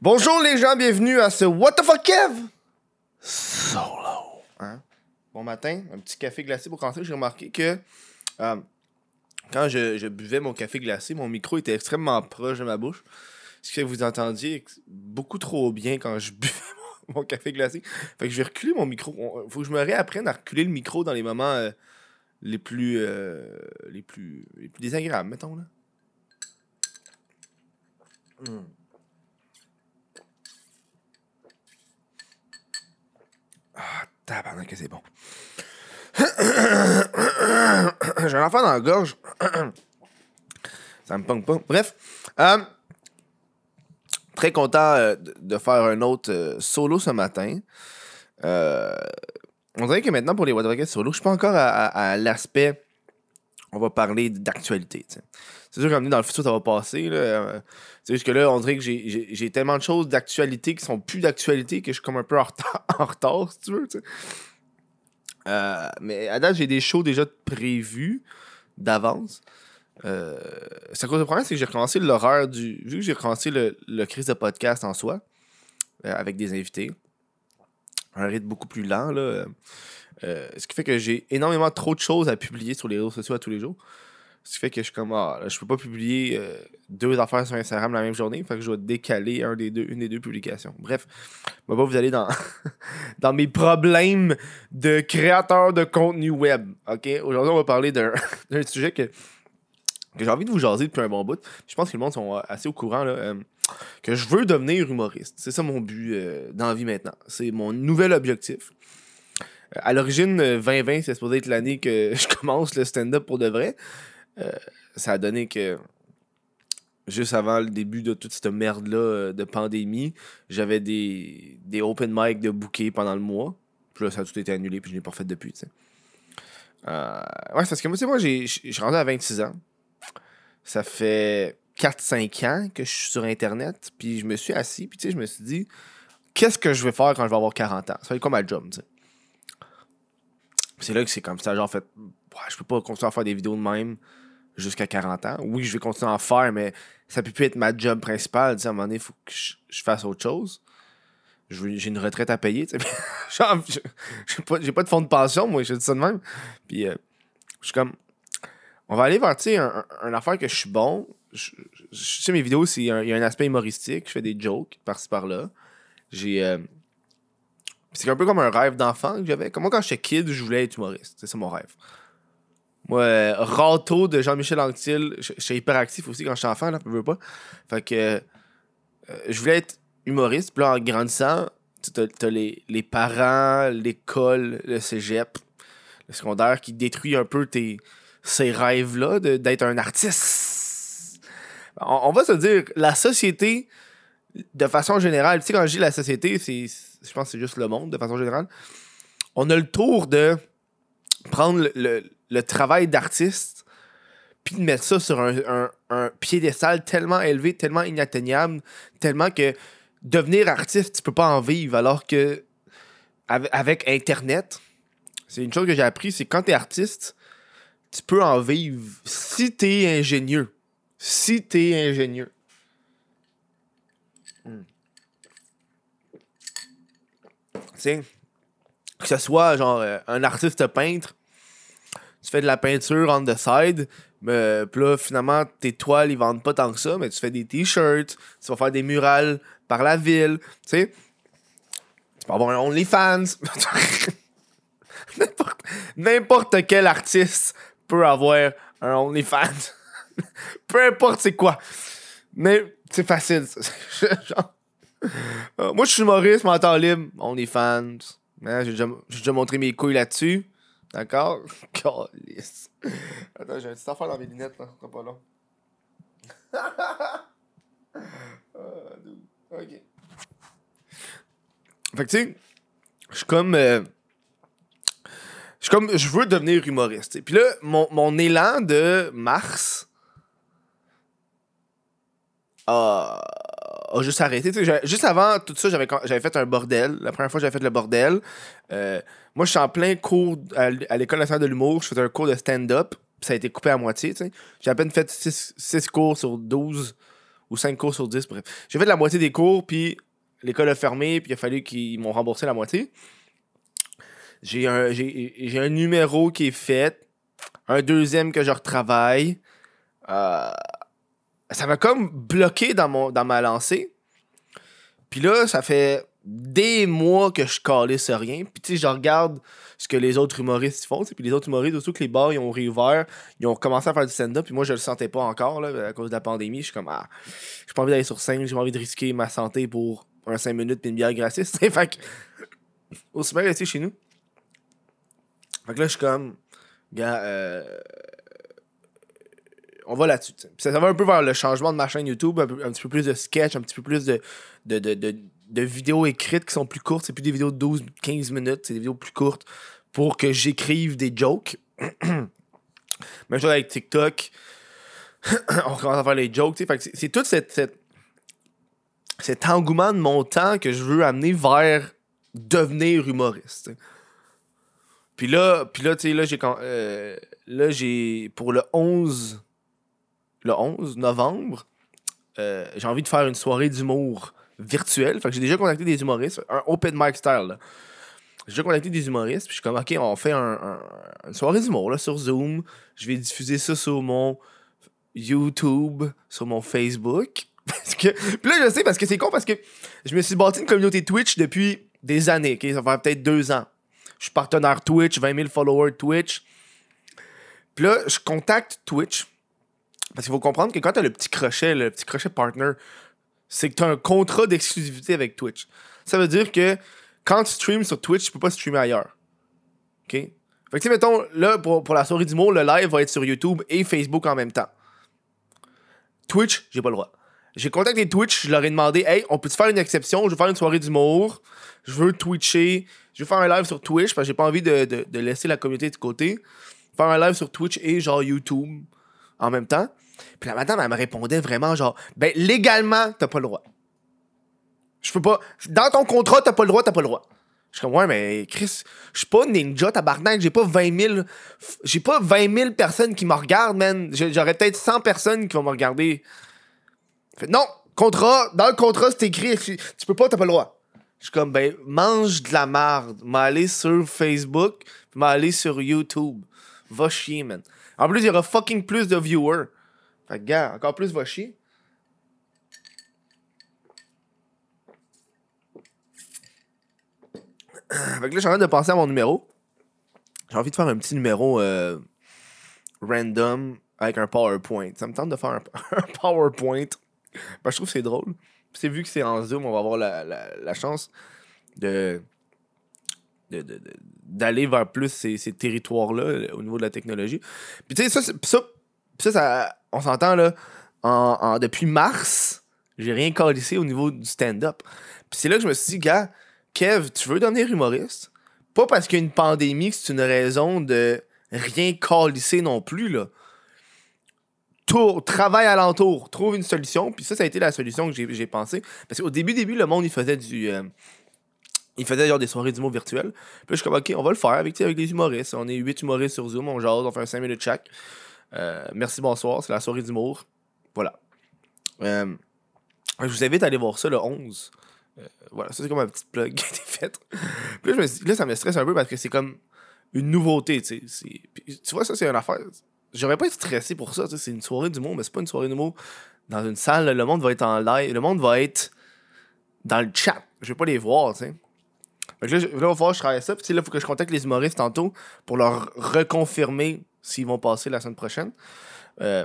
Bonjour les gens, bienvenue à ce What the fuck Kev? Solo. Hein? Bon matin, un petit café glacé pour commencer. J'ai remarqué que euh, quand je, je buvais mon café glacé, mon micro était extrêmement proche de ma bouche. Ce que vous entendiez beaucoup trop bien quand je buvais mon, mon café glacé. Fait que je vais reculer mon micro. On- Faut que je me réapprenne à reculer le micro dans les moments euh, les plus euh, les plus les plus désagréables, mettons là. Hmm. Ah, tabarnak que c'est bon. J'ai un enfant dans la gorge. Ça me pong pas. Bref. euh, très content euh, de faire un autre euh, solo ce matin. On dirait que maintenant, pour les What solo, je suis pas encore à l'aspect. On va parler d'actualité. C'est sûr qu'à dans le futur, ça va passer. là, euh, c'est juste que là, on dirait que j'ai- tellement de choses d'actualité qui sont plus d'actualité que je suis comme un peu en retard, en retard si tu veux. Euh, mais à date, j'ai des shows déjà prévus d'avance. Euh, c'est à cause du problème, c'est que j'ai recommencé l'horreur du. Vu que j'ai recommencé le, le crise de podcast en soi, euh, avec des invités, un rythme beaucoup plus lent, là. ce qui fait que j'ai énormément trop de choses à publier sur les réseaux sociaux à tous les jours. Ce qui fait que je suis comme, ah, je peux pas publier euh, deux affaires sur Instagram la même journée. Fait que je dois décaler un des deux, une des deux publications. Bref, va pas vous aller dans, dans mes problèmes de créateur de contenu web. OK? Aujourd'hui, on va parler d'un sujet que, que j'ai envie de vous jaser depuis un bon bout. Je pense que le monde sont assez au courant là, euh, que je veux devenir humoriste. C'est ça mon but euh, dans la vie maintenant. C'est mon nouvel objectif. Euh, À l'origine, euh, 2020, c'est supposé être l'année que je commence le stand-up pour de vrai. Euh, ça a donné que juste avant le début de toute cette merde-là euh, de pandémie, j'avais des, des open mic de bouquets pendant le mois. Puis là, ça a tout été annulé, puis je l'ai pas refait depuis. Euh, ouais, parce que moi, tu moi, je suis rendu à 26 ans. Ça fait 4-5 ans que je suis sur Internet, puis je me suis assis, puis tu sais, je me suis dit, qu'est-ce que je vais faire quand je vais avoir 40 ans? Ça va être quoi ma job, tu sais? C'est là que c'est comme ça, genre, fait, ouais, je peux pas continuer à faire des vidéos de même jusqu'à 40 ans. Oui, je vais continuer à en faire, mais ça peut plus être ma job principale. Tu sais, à un moment donné, il faut que je, fasse autre chose. J'ai une retraite à payer. j'ai pas, pas de fonds de pension, moi, je dis ça de même. Puis, euh, je suis comme, on va aller vers, un, un- un affaire que je suis bon. Je, sais, mes vidéos, il y a un aspect humoristique. Je fais des jokes par-ci par-là. J'ai. euh, c'est un peu comme un rêve d'enfant que j'avais. Comme moi, quand j'étais kid, je voulais être humoriste. C'est mon rêve. Moi, Rato de Jean-Michel Anctil, j'étais hyperactif aussi quand j'étais enfant, là, je veux pas. Fait que euh, je voulais être humoriste, puis là, en grandissant, t'as, t'as les, les parents, l'école, le cégep, le secondaire qui détruit un peu tes, ces rêves-là d'être un artiste. On, va se dire, la société, de façon générale, tu sais, quand je dis la société, c'est, je pense que c'est juste le monde, de façon générale, on a le tour de prendre le- le travail d'artiste puis de mettre ça sur un, un, un piédestal tellement élevé, tellement inatteignable, tellement que devenir artiste, tu peux pas en vivre, alors que ave- avec Internet, c'est une chose que j'ai appris, c'est quand tu artiste, tu peux en vivre si tu ingénieux. Si tu es ingénieux. Hmm. Tu sais, que ce soit genre euh, un artiste peintre, tu fais de la peinture on the side, mais puis là, finalement, tes toiles, ils vendent pas tant que ça, mais tu fais des t-shirts, tu vas faire des murales par la ville, tu sais. Tu peux avoir un OnlyFans. N'importe- quel artiste peut avoir un OnlyFans. Peu importe c'est quoi. Mais c'est facile. euh, moi, je suis humoriste, mais en temps libre, OnlyFans. Hein, j'ai déjà montré mes couilles là-dessus. D'accord? Calisse. Attends, j'ai un petit affaire dans mes lunettes, là. C'est pas long. Ah, ok. Fait que, tu sais, je suis comme. euh, je suis comme. Je veux devenir humoriste. Et puis là, mon, mon élan de mars a, juste arrêté. Juste avant tout ça, j'avais fait un bordel. La première fois, j'avais fait le bordel. Euh, moi, je suis en plein cours à, l'École nationale de l'humour. Je faisais un cours de stand-up. Ça a été coupé à moitié. J'ai à peine fait 6 cours sur 12 Ou 5 cours sur 10, bref. J'ai fait la moitié des cours, puis l'école a fermé, puis il a fallu qu'ils m'ont remboursé la moitié. J'ai un, j'ai un numéro qui est fait, un deuxième que je retravaille. Euh, ça m'a comme bloqué dans, mon, dans ma lancée. Puis là, ça fait des mois que je calisse rien. Puis tu sais, je regarde ce que les autres humoristes font. Puis les autres humoristes, surtout que les bars, ils ont réouvert, ils ont commencé à faire du stand-up. Puis moi, je le sentais pas encore là, à cause de la pandémie. Je suis comme, ah, j'ai pas envie d'aller sur scène, j'ai pas envie de risquer ma santé pour un 5 minutes puis une bière gratis. fait que, aussi bien rester chez nous. Fait que là, je suis comme, gars, euh, on va là-dessus. Ça, ça, va un peu vers le changement de ma chaîne YouTube, un, petit peu plus de sketch, un petit peu plus de, de, de, de, de vidéos écrites qui sont plus courtes. C'est plus des vidéos de 12-15 minutes, c'est des vidéos plus courtes pour que j'écrive des jokes. Même chose avec TikTok. on commence à faire les jokes. C'est tout cette, cette, cet engouement de mon temps que je veux amener vers devenir humoriste. Puis là, puis là, tu sais, là, j'ai euh, là, j'ai pour le 11 le 11 novembre, euh, j'ai envie de faire une soirée d'humour virtuelle. Fait que j'ai déjà contacté des humoristes, un open mic style. J'ai déjà contacté des humoristes, puis je suis comme, ok, on fait un, une soirée d'humour sur Zoom. Je vais diffuser ça sur mon YouTube, sur mon Facebook. Parce que, puis là, je sais, parce que c'est con, parce que je me suis bâti une communauté Twitch depuis des années, ok? Ça fait peut-être deux ans. Je suis partenaire Twitch, 20 000 followers Twitch. Puis là, je contacte Twitch parce qu'il faut comprendre que quand tu as le petit crochet, le petit crochet partner, c'est que tu as un contrat d'exclusivité avec Twitch. Ça veut dire que quand tu streams sur Twitch, tu peux pas streamer ailleurs. OK? Fait que, tu sais, mettons, là, pour, pour la soirée du mot, le live va être sur YouTube et Facebook en même temps. Twitch, j'ai pas le droit. J'ai contacté Twitch, je leur ai demandé, hey, on peut-tu faire une exception? Je veux faire une soirée d'humour. Je veux Twitcher. Je veux faire un live sur Twitch parce que j'ai pas envie de, de laisser la communauté de côté. Faire un live sur Twitch et genre YouTube en même temps. Puis la madame, elle me répondait vraiment genre, ben légalement, t'as pas le droit. Je peux pas. Dans ton contrat, t'as pas le droit, t'as pas le droit. Je suis comme, ouais, mais Chris, je suis pas ninja, tabarnak, j'ai pas 20 000. J'ai pas 20 000 personnes qui me regardent, man. J'aurais peut-être 100 personnes qui vont me regarder. Fait, non, contrat, dans le contrat, c'est écrit, tu, peux pas, t'as pas le droit. Je suis comme, ben, mange de la marde. M'aller sur Facebook, m'aller sur YouTube. Va chier, man. En plus, il y aura fucking plus de viewers. Fait que, gars, encore plus va chier. Fait que là, j'ai envie de penser à mon numéro. J'ai envie de faire un petit numéro euh, random avec un PowerPoint. Ça me tente de faire un, PowerPoint. Ben, je trouve que c'est drôle. Puis vu que c'est en Zoom, on va avoir la, la, la chance de d'aller vers plus ces, territoires-là au niveau de la technologie. Puis tu sais, ça, ça, ça, ça, on s'entend là, depuis mars, j'ai rien calissé au niveau du stand-up. Puis c'est là que je me suis dit, gars, Kev, tu veux devenir humoriste? Pas parce qu'il y a une pandémie que c'est une raison de rien calisser non plus, là. Tour, travail alentour, trouve une solution. Puis ça, ça a été la solution que j'ai pensé. Parce qu'au début, début, le monde, il faisait du... Euh, il faisait genre des soirées d'humour virtuelles. Puis je suis comme, ok, on va le faire avec, avec les humoristes. On est huit humoristes sur Zoom, on jase, on fait un 5 minutes chaque. Euh, merci, bonsoir, c'est la soirée d'humour. Voilà. Euh, je vous invite à aller voir ça le 11. Euh, voilà, ça c'est comme un petit plug qui a été fait. Puis là, là, ça me stresse un peu parce que c'est comme une nouveauté, tu. Tu vois, ça c'est une affaire. J'aurais pas été stressé pour ça, c'est une soirée d'humour, mais c'est pas une soirée d'humour dans une salle. le monde va être en live, le monde va être dans le chat. Je vais pas les voir, tu sais. Là, là, il je travaille ça. Puis là, il faut que je contacte les humoristes tantôt pour leur reconfirmer s'ils vont passer la semaine prochaine. Euh,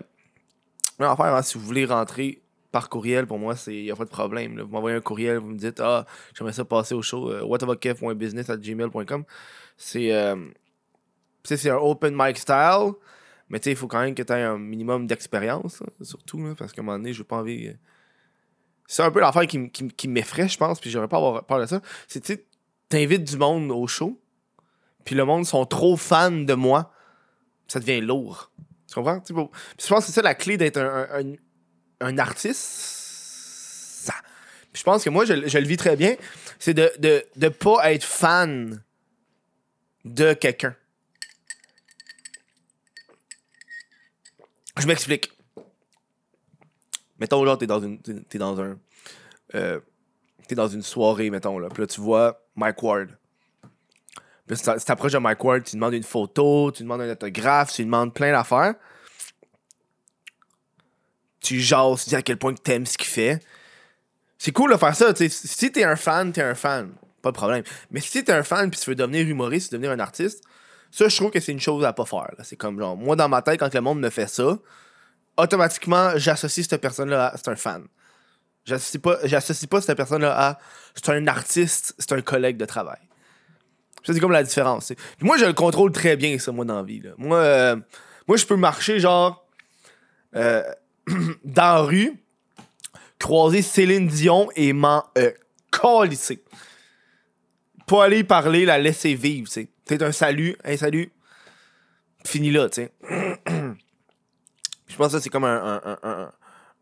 mais enfin, hein, si vous voulez rentrer par courriel, pour moi, il n'y a pas de problème. Vous m'envoyez un courriel, vous me dites Ah, j'aimerais ça passer au show, euh, whataboutkev.business.gmail.com. C'est euh, c'est un open mic style, mais il faut quand même que tu aies un minimum d'expérience, hein, surtout, parce qu'à un moment donné, je n'ai pas envie. Euh, c'est un peu l'affaire qui, qui, m'effraie, je pense, puis j'aurais pas avoir peur de ça. C'est, t'invites du monde au show, puis le monde sont trop fans de moi ça devient lourd. Tu comprends? je pense que c'est ça la clé d'être un, un, artiste. je pense que moi, je, le vis très bien. C'est de ne de, de pas être fan de quelqu'un. Je m'explique. Mettons, genre, t'es dans une. T'es dans un. euh, t'es dans une soirée, mettons, là. Puis là, tu vois Mike Ward. Puis tu t'approches de Mike Ward, tu demandes une photo, tu demandes un autographe, tu demandes plein d'affaires. Tu jases, tu dis à quel point que t'aimes ce qu'il fait. C'est cool de faire ça, tu. Si t'es un fan, t'es un fan. Pas de problème. Mais si t'es un fan puis tu veux devenir humoriste, devenir un artiste, ça, je trouve que c'est une chose à pas faire. C'est comme genre, moi, dans ma tête, quand le monde me fait ça, automatiquement, j'associe cette personne-là à c'est un fan. J'associe pas, pas cette personne-là à c'est un artiste, c'est un collègue de travail. C'est comme la différence. moi, je le contrôle très bien, ça, moi, dans la vie. Moi, euh, moi, je peux marcher, genre, euh, dans la rue, croiser Céline Dion et m'en euh, calisser. Pas aller parler, la laisser vivre, tu. Peut-être un salut, un salut, fini là, tu sais. Je pense que c'est comme un-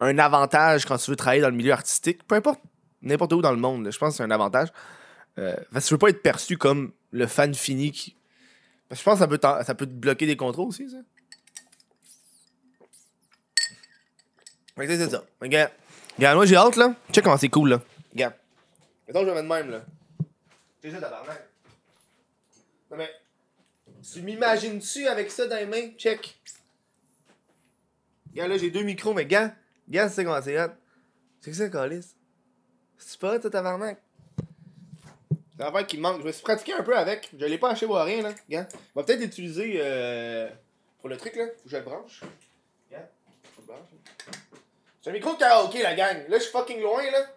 un avantage quand tu veux travailler dans le milieu artistique, peu importe, n'importe où dans le monde. Je pense que c'est un avantage. Euh, parce que tu veux pas être perçu comme le fan fini qui. Parce que je pense que ça peut, ça peut te bloquer des contrôles aussi, ça. Fait que c'est ça. Regarde. Regarde, moi j'ai hâte là. Check comment c'est cool là. Regarde. Mettons que je vais mettre même là. C'est ça, tabarnak. Non mais. Tu m'imagines-tu avec ça dans les mains? Check. Regarde là, j'ai deux micros, mais gars, gars, c'est comment c'est hot. C'est que ça, Calis? C'est pas toi, tabarnak? C'est l'affaire qui manque. Je me suis pratiqué un peu avec. Je l'ai pas acheté pour rien, là. Gars. On va peut-être l'utiliser euh, pour le truc, là. Faut que je le branche. Gars. Faut le branche. C'est un micro de karaoké, la gang. Là, je suis fucking loin, là.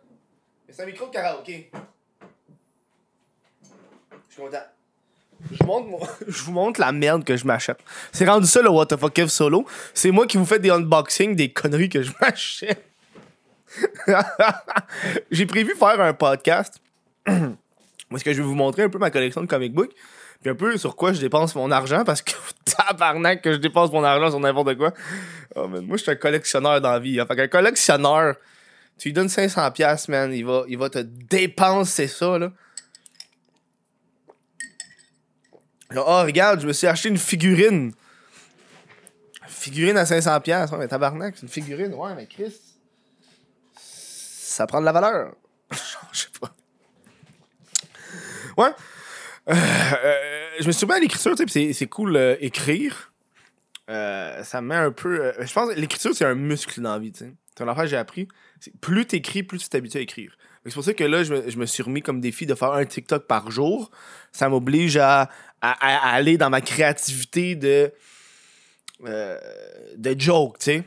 Mais c'est un micro de karaoké. Je suis content. Je montre mon- je vous montre la merde que je m'achète. C'est rendu ça le What the fuck Kev solo. C'est moi qui vous fais des unboxings des conneries que je m'achète. J'ai prévu faire un podcast. Parce que je vais vous montrer un peu ma collection de comic books. Puis un peu sur quoi je dépense mon argent. Parce que tabarnak que je dépense mon argent sur n'importe quoi. Oh, man, moi, je suis un collectionneur dans la. Hein. Fait qu'un collectionneur, tu lui donnes 500$, piastres, man. Il va, il va te dépenser ça, là. Oh, regarde, je me suis acheté une figurine. Figurine à 500$. piastres. Ouais, mais tabarnak, c'est une figurine. Ouais, mais Chris. Ça prend de la valeur. Je sais pas. Ouais. Euh, euh, je me suis mis à l'écriture, tu sais, c'est, cool euh, écrire. Ça me met un peu. je pense que l'écriture, c'est un muscle dans la vie, tu sais. C'est une affaire que j'ai appris. Plus t'écris, plus tu t'habitues à écrire. C'est pour ça que là, je me, je me suis remis comme défi de faire un TikTok par jour. Ça m'oblige à, à- aller dans ma créativité de. euh, de joke, tu sais.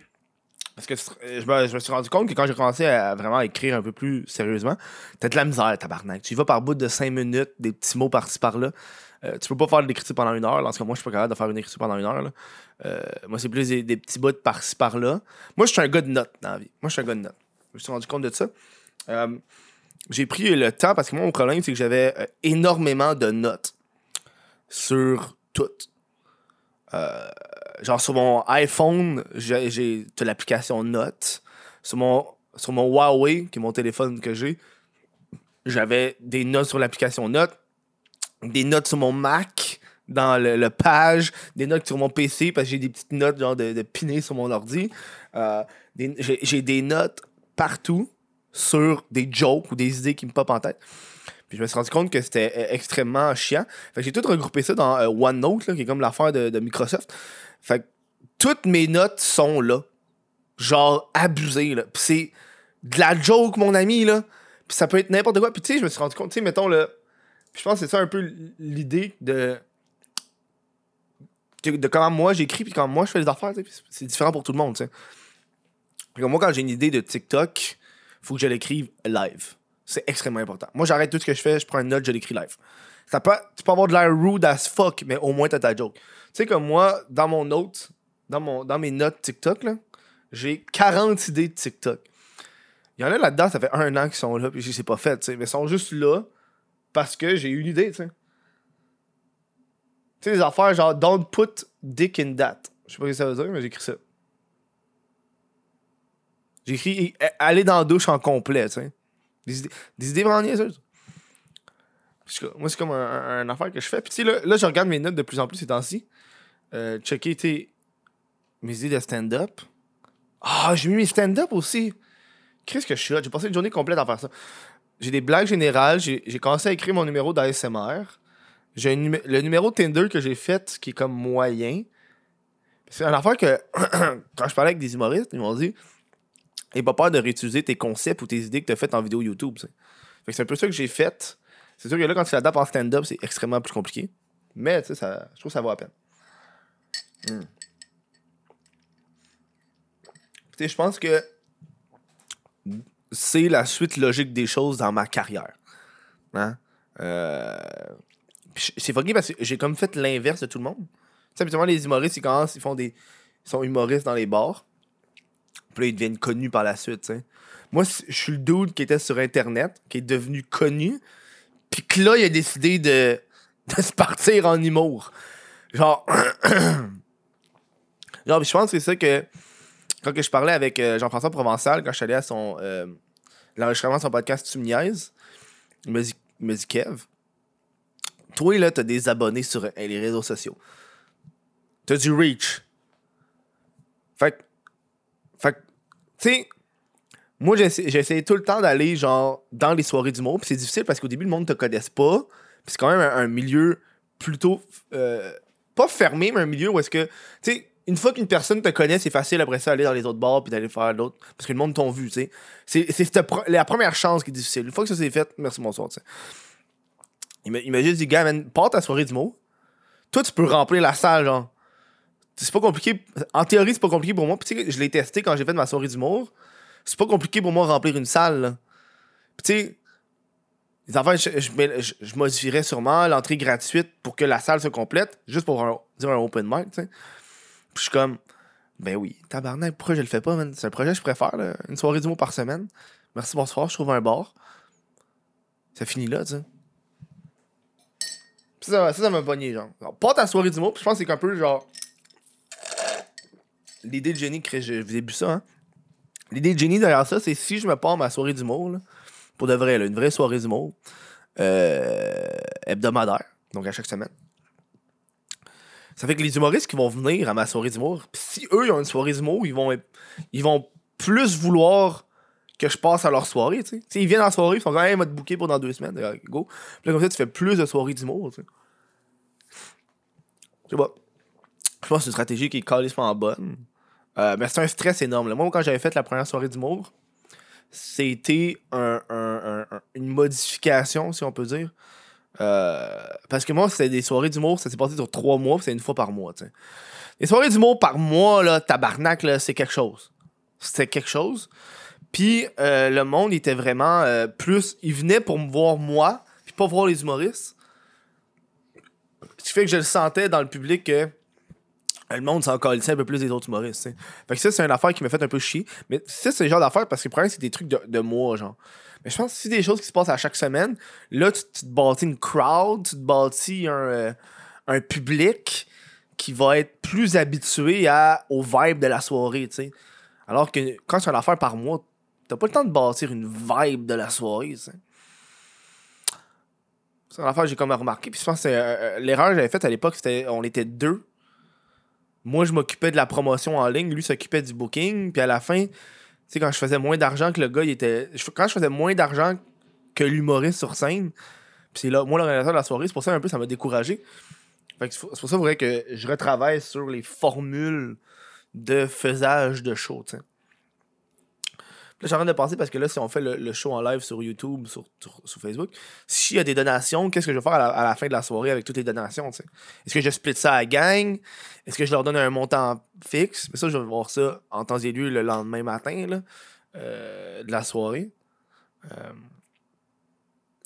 Parce que euh, je me, je me suis rendu compte que quand j'ai commencé à vraiment écrire un peu plus sérieusement, t'as de la misère, tabarnak. Tu vas par bout de 5 minutes, des petits mots par-ci par-là. Euh, tu peux pas faire de l'écriture pendant une heure. Lorsque moi, je suis pas capable de faire une écriture pendant une heure. moi, c'est plus des, petits bouts par-ci par-là. Moi, je suis un gars de notes dans la vie. Moi, je suis un gars de notes. Je me suis rendu compte de ça. J'ai pris le temps parce que moi, mon problème, c'est que j'avais euh, énormément de notes sur tout. Euh, genre, sur mon iPhone, j'ai, l'application Notes. Sur mon, sur mon Huawei, qui est mon téléphone que j'ai, j'avais des notes sur l'application Notes, des notes sur mon Mac, dans le, le page, des notes sur mon PC, parce que j'ai des petites notes genre de, de sur mon ordi. Euh, j'ai des notes partout sur des jokes ou des idées qui me popent en tête. Puis je me suis rendu compte que c'était euh, extrêmement chiant. Fait que j'ai tout regroupé ça dans euh, OneNote, là, qui est comme l'affaire de, Microsoft. Fait que toutes mes notes sont là. Genre abusées, là. Puis c'est de la joke, mon ami, là. Puis ça peut être n'importe quoi. Puis tu sais, je me suis rendu compte, tu sais, mettons, là. Puis je pense que c'est ça un peu l'idée de. de comment moi j'écris, puis comment moi je fais les affaires, c'est- différent pour tout le monde, tu sais. Moi, quand j'ai une idée de TikTok, faut que je l'écrive live. C'est extrêmement important. Moi, j'arrête tout ce que je fais, je prends une note, je l'écris live. Tu peux avoir de l'air rude as fuck, mais au moins t'as ta joke. Tu sais, comme moi, dans mon note, dans, mon, dans mes notes TikTok, j'ai 40 idées de TikTok. Il y en a là-dedans, ça fait un an qu'ils sont là, puis je les ai pas sais, mais ils sont juste là parce que j'ai une idée, tu sais. Tu sais, des affaires genre Don't put dick in that. Je sais pas ce que ça veut dire, mais j'ai écrit ça. J'ai écrit aller dans la douche en complet, tu sais. Des idées, vraiment niaiseuses. Moi, c'est comme un, affaire que je fais. Puis, tu sais, là, là, je regarde mes notes de plus en plus ces temps-ci. Euh, checker tes, mes idées de stand-up. Ah, j'ai mis mes stand-up aussi. Qu'est-ce que je suis là? J'ai passé une journée complète à faire ça. J'ai des blagues générales. J'ai commencé à écrire mon numéro d'ASMR. J'ai le numéro Tinder que j'ai fait qui est comme moyen. C'est une affaire que quand je parlais avec des humoristes, ils m'ont dit N'aie pas peur de réutiliser tes concepts ou tes idées que tu as faites en vidéo YouTube. c'est un peu ça que j'ai fait. C'est sûr que là, quand tu l'adaptes en stand-up, c'est extrêmement plus compliqué. Mais ça, je trouve que ça vaut la peine. Hmm. Je pense que c'est la suite logique des choses dans ma carrière. Hein? Euh, C'est fucké parce que j'ai comme fait l'inverse de tout le monde. Tu sais, habituellement, les humoristes, ils commencent, ils font des. Ils sont humoristes dans les bars. Puis là, ils deviennent connus par la suite, tu sais. Moi, je suis le dude qui était sur Internet, qui est devenu connu. Puis que là, il a décidé de, de se partir en humour. Genre. Genre, je pense que c'est ça que. Quand que je parlais avec euh, Jean-François Provençal, quand je suis allé à son. euh, l'enregistrement de son podcast Tu me niaises, il m'a dit, dit Kev, toi, là, t'as des abonnés sur euh, les réseaux sociaux. T'as du reach. Fait. Fait que, tu sais, moi, j'essa- j'essayais tout le temps d'aller, genre, dans les soirées d'humour. Puis c'est difficile parce qu'au début, le monde te connaisse pas. Puis c'est quand même un, milieu plutôt. euh, pas fermé, mais un milieu où est-ce que. Tu sais, une fois qu'une personne te connaît, c'est facile après ça d'aller dans les autres bars puis d'aller faire d'autres. Parce que le monde t'ont vu, tu sais. C'est la première chance qui est difficile. Une fois que ça s'est fait, merci, bonsoir, tu sais. Il m'a juste dit, gars, man, pars ta soirée d'humour. Toi, tu peux remplir la salle, genre. C'est pas compliqué. En théorie, c'est pas compliqué pour moi. Puis, tu sais, je l'ai testé quand j'ai fait ma soirée d'humour. C'est pas compliqué pour moi de remplir une salle. tu sais, les enfants, je, je, modifierais sûrement l'entrée gratuite pour que la salle se complète, juste pour un- dire un open mic, tu sais. Puis, je suis comme, ben oui, tabarnak, pourquoi je le fais pas, man? C'est un projet que je préfère, là. Une soirée d'humour par semaine. Merci, bonsoir, je trouve un bar. Ça finit là, tu sais. Ça, ça, m'a pogné, genre. Pas ta soirée d'humour, puis je pense que c'est un peu genre. L'idée de génie, que je vous ai bu ça, hein? L'idée de génie derrière ça, c'est si je me pars ma soirée d'humour, pour de vrai, une vraie soirée d'humour, euh, hebdomadaire, donc à chaque semaine. Ça fait que les humoristes qui vont venir à ma soirée d'humour, si eux ils ont une soirée d'humour, ils vont, ils vont plus vouloir que je passe à leur soirée, tu sais. Ils viennent en soirée, ils sont quand même mode booké pour dans deux semaines, euh, go. Puis là, comme ça, tu fais plus de soirées d'humour, tu. Je sais pas. Je pense que c'est une stratégie qui est calissement bonne. Euh, mais c'est un stress énorme. Moi, quand j'avais fait la première soirée d'humour, c'était un, un- un- un- une modification, si on peut dire. Euh, parce que moi, c'était des soirées d'humour, ça s'est passé sur trois mois, c'est une fois par mois. tu sais. Les soirées d'humour par mois, là, tabarnak, c'est quelque chose. C'était quelque chose. Puis euh, le monde était vraiment plus. Il venait pour me voir moi, puis pas voir les humoristes. Ce qui fait que je le sentais dans le public que le monde s'en un peu plus des autres humoristes. Fait que ça, c'est une affaire qui m'a fait un peu chier. Mais ça, c'est le genre d'affaire parce que le problème, c'est des trucs de, de moi, genre. Mais je pense que si des choses qui se passent à chaque semaine, là, tu, te bâtis une crowd, tu te bâtis un, euh, un public qui va être plus habitué à, au vibe de la soirée, tu sais. Alors que quand c'est une affaire par mois, t'as pas le temps de bâtir une vibe de la soirée. C'est une affaire que j'ai comme remarqué. Puis je pense euh, euh, l'erreur que j'avais faite à l'époque, c'était on était deux. Moi, je m'occupais de la promotion en ligne, lui s'occupait du booking. Puis à la fin, tu sais, quand je faisais moins d'argent que le gars, il était. Quand je faisais moins d'argent que l'humoriste sur scène, puis c'est là, moi, l'organisateur de la soirée, c'est pour ça un peu, ça m'a découragé. Fait que c'est pour ça, vrai que je retravaille sur les formules de faisage de show, tu. Là, je suis en train de penser parce que là, si on fait le, le show en live sur YouTube, sur, sur, Facebook, s'il y a des donations, qu'est-ce que je vais faire à la, fin de la soirée avec toutes les donations? Est-ce que je split ça à la gang? Est-ce que je leur donne un montant fixe? Mais ça, je vais voir ça en temps et lieu le lendemain matin, là, euh, de la soirée. Euh,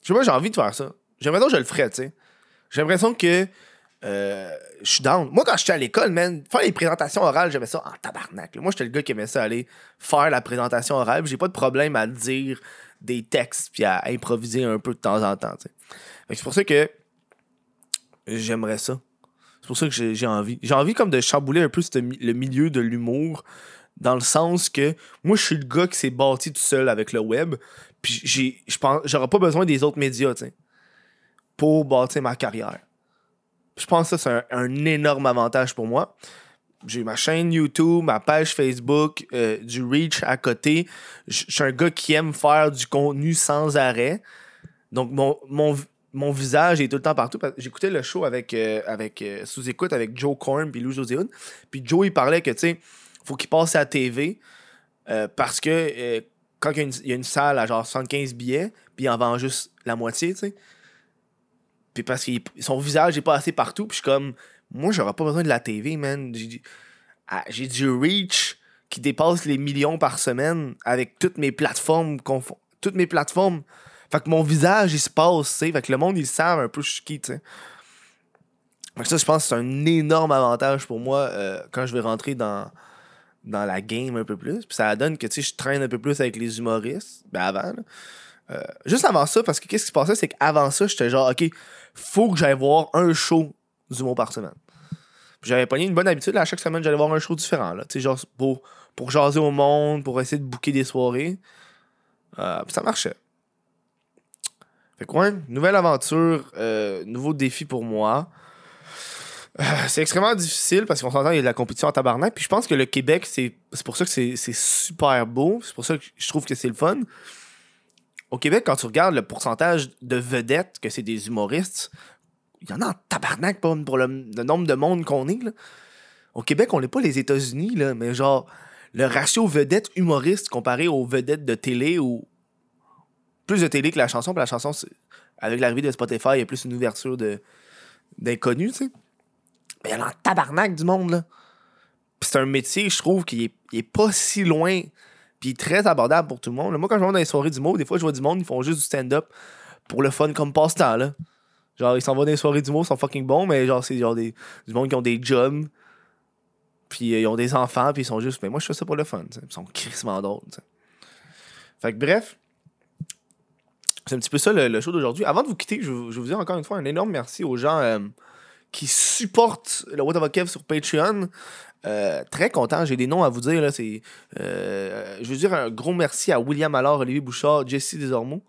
Je sais pas, j'ai envie de faire ça. J'ai l'impression que je le ferais, tu sais. J'ai l'impression que euh, je suis down. Moi, quand j'étais à l'école, man, faire les présentations orales, j'aimais ça en tabarnak. Moi, j'étais le gars qui aimait ça aller faire la présentation orale. J'ai pas de problème à dire des textes puis à improviser un peu de temps en temps. C'est pour ça que j'aimerais ça. C'est pour ça que j'ai envie. J'ai envie comme de chambouler un peu le milieu de l'humour dans le sens que moi, je suis le gars qui s'est bâti tout seul avec le web. Puis j'aurais pas besoin des autres médias, pour bâtir ma carrière. Je pense que ça, c'est un, énorme avantage pour moi. j'ai ma chaîne YouTube, ma page Facebook, euh, du reach à côté. Je suis un gars qui aime faire du contenu sans arrêt. Donc, mon, mon, mon visage est tout le temps partout. J'écoutais le show avec, euh, avec euh, sous-écoute avec Joe Korn puis Lou José Puis Joe, il parlait que, tu sais, faut qu'il passe à la TV parce que quand il y, a une, salle à genre 75 billets, puis il en vend juste la moitié, tu sais. Puis parce que son visage est pas assez partout, puis je suis comme moi, j'aurais pas besoin de la TV, man. Ah, j'ai du reach qui dépasse les millions par semaine avec toutes mes plateformes. Toutes mes plateformes. Fait que mon visage, il se passe, tu sais. Fait que le monde, il savent un peu je suis qui, tu sais. Fait que ça, je pense que c'est un énorme avantage pour moi euh, quand je vais rentrer dans, dans la game un peu plus. Puis ça donne que, tu sais, je traîne un peu plus avec les humoristes. Ben avant, euh, juste avant ça, parce que qu'est-ce qui se passait, c'est qu'avant ça, j'étais genre, OK, faut que j'aille voir un show d'humour par semaine. J'avais pogné une bonne habitude. à chaque semaine, j'allais voir un show différent. Là, genre pour, pour jaser au monde, pour essayer de booker des soirées. Euh, ça marchait. Fait quoi, nouvelle aventure, euh, nouveau défi pour moi. Euh, c'est extrêmement difficile parce qu'on s'entend, il y a de la compétition en tabarnak. Puis je pense que le Québec, c'est pour ça que c'est super beau. C'est pour ça que je trouve que c'est le fun. Au Québec, quand tu regardes le pourcentage de vedettes que c'est des humoristes, il y en a en tabarnak pour, le, nombre de monde qu'on est. Au Québec, on n'est pas les États-Unis, là, mais genre, le ratio vedette-humoriste comparé aux vedettes de télé ou plus de télé que la chanson, puis la chanson, avec l'arrivée de Spotify, il y a plus une ouverture d'inconnus, tu sais. Mais il y en a en tabarnak du monde, là. C'est un métier, je trouve, qui est pas si loin, puis très abordable pour tout le monde. Moi, quand je vais dans les soirées du monde, des fois, je vois du monde, ils font juste du stand-up pour le fun comme passe-temps, là. Genre, ils s'en vont dans les soirées d'humour, ils sont fucking bons, mais genre, c'est genre des, du monde qui ont des jobs, puis euh, ils ont des enfants, puis ils sont juste, mais moi, je fais ça pour le fun, Ils sont crissement drôles, Fait que bref, c'est un petit peu ça le, show d'aujourd'hui. Avant de vous quitter, je, je, vous dis encore une fois un énorme merci aux gens euh, qui supportent le What of Kev sur Patreon. Euh, très content, j'ai des noms à vous dire. Là, c'est, je veux dire un gros merci à William Allard, Olivier Bouchard, Jesse Desormeaux.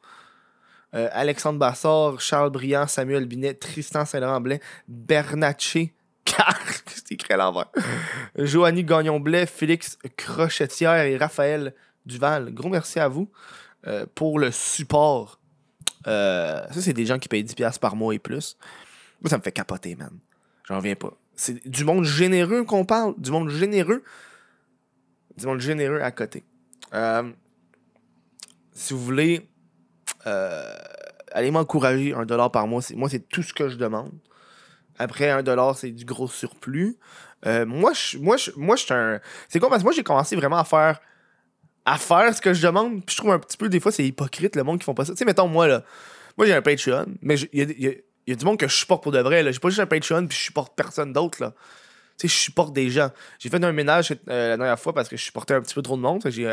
Euh, Alexandre Bassard, Charles Briand, Samuel Binet, Tristan Saint-Laurent-Blais, Bernatchez, car c'est écrit. Joanny Gagnon-Blais, Félix Crochetière et Raphaël Duval. Gros merci à vous euh, pour le support. Euh, ça, c'est des gens qui payent 10$ par mois et plus. Moi, ça me fait capoter, man. J'en reviens pas. C'est du monde généreux qu'on parle. Du monde généreux. Du monde généreux à côté. si vous voulez euh, allez m'encourager, un dollar par mois. Moi, c'est tout ce que je demande. Après, un dollar, c'est du gros surplus. Euh, moi, je, moi, moi, suis un. C'est quoi? Parce que moi, j'ai commencé vraiment à faire. À faire ce que je demande. Puis je trouve un petit peu, des fois, c'est hypocrite, le monde qui font pas ça. Tu sais, mettons, moi, là. Moi, j'ai un Patreon. Mais il y a, du monde que je supporte pour de vrai. J'ai pas juste un Patreon, puis je supporte personne d'autre. Tu sais, je supporte des gens. J'ai fait un ménage euh, la dernière fois parce que je supportais un petit peu trop de monde. J'ai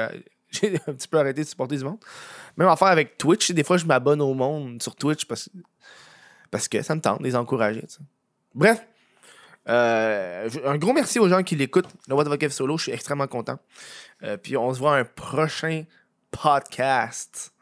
j'ai un petit peu arrêté de supporter du monde. Même affaire avec Twitch, des fois je m'abonne au monde sur Twitch parce, que ça me tente de les encourager. Bref, euh, un gros merci aux gens qui l'écoutent. Le What the Solo, je suis extrêmement content. Euh, puis on se voit un prochain podcast.